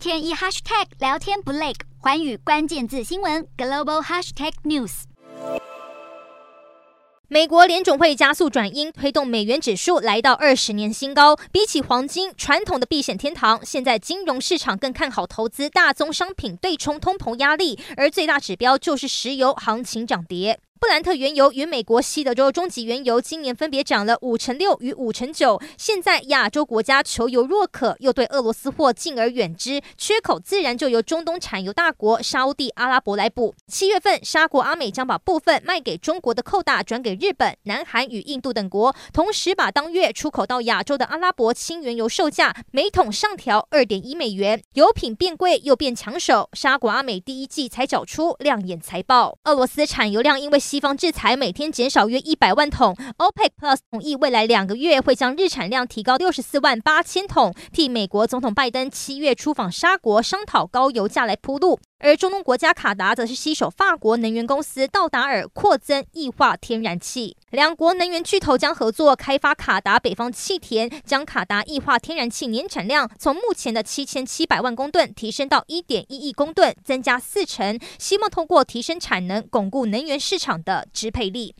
天一 hashtag 聊天不累，寰宇关键字新闻 global hashtag news。美国联准会加速转鹰，推动美元指数来到二十年新高。比起黄金，传统的避险天堂，现在金融市场更看好投资大宗商品，对冲通膨压力。而最大指标就是石油行情涨跌。布兰特原油与美国西德州中级原油今年分别涨了五成六与五成九。现在亚洲国家求油若渴，又对俄罗斯货敬而远之，缺口自然就由中东产油大国沙乌地阿拉伯来补。七月份，沙国阿美将把部分卖给中国的扣大转给日本、南韩与印度等国，同时把当月出口到亚洲的阿拉伯轻原油售价每桶上调二点一美元。油品变贵又变抢手，沙国阿美第一季才缴出亮眼财报。俄罗斯产油量因为西方制裁每天减少约一百万桶，OPEC Plus 同意未来两个月会将日产量提高六十四万八千桶，替美国总统拜登七月出访沙国商讨高油价来铺路。而中东国家卡达则是携手法国能源公司道达尔扩增液化天然气，两国能源巨头将合作开发卡达北方气田，将卡达液化天然气年产量从目前的七千七百万公吨提升到一点一亿公吨，增加四成，希望通过提升产能，巩固能源市场的支配力。